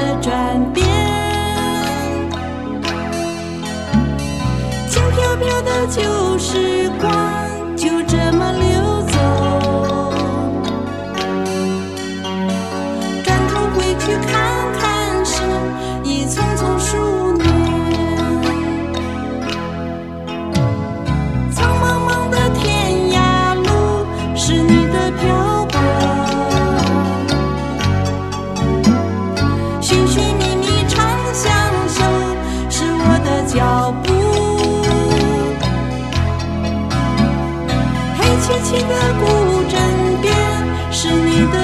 的转变轻飘飘的旧时光就这么脚步。黑漆漆的古镇边，是你的。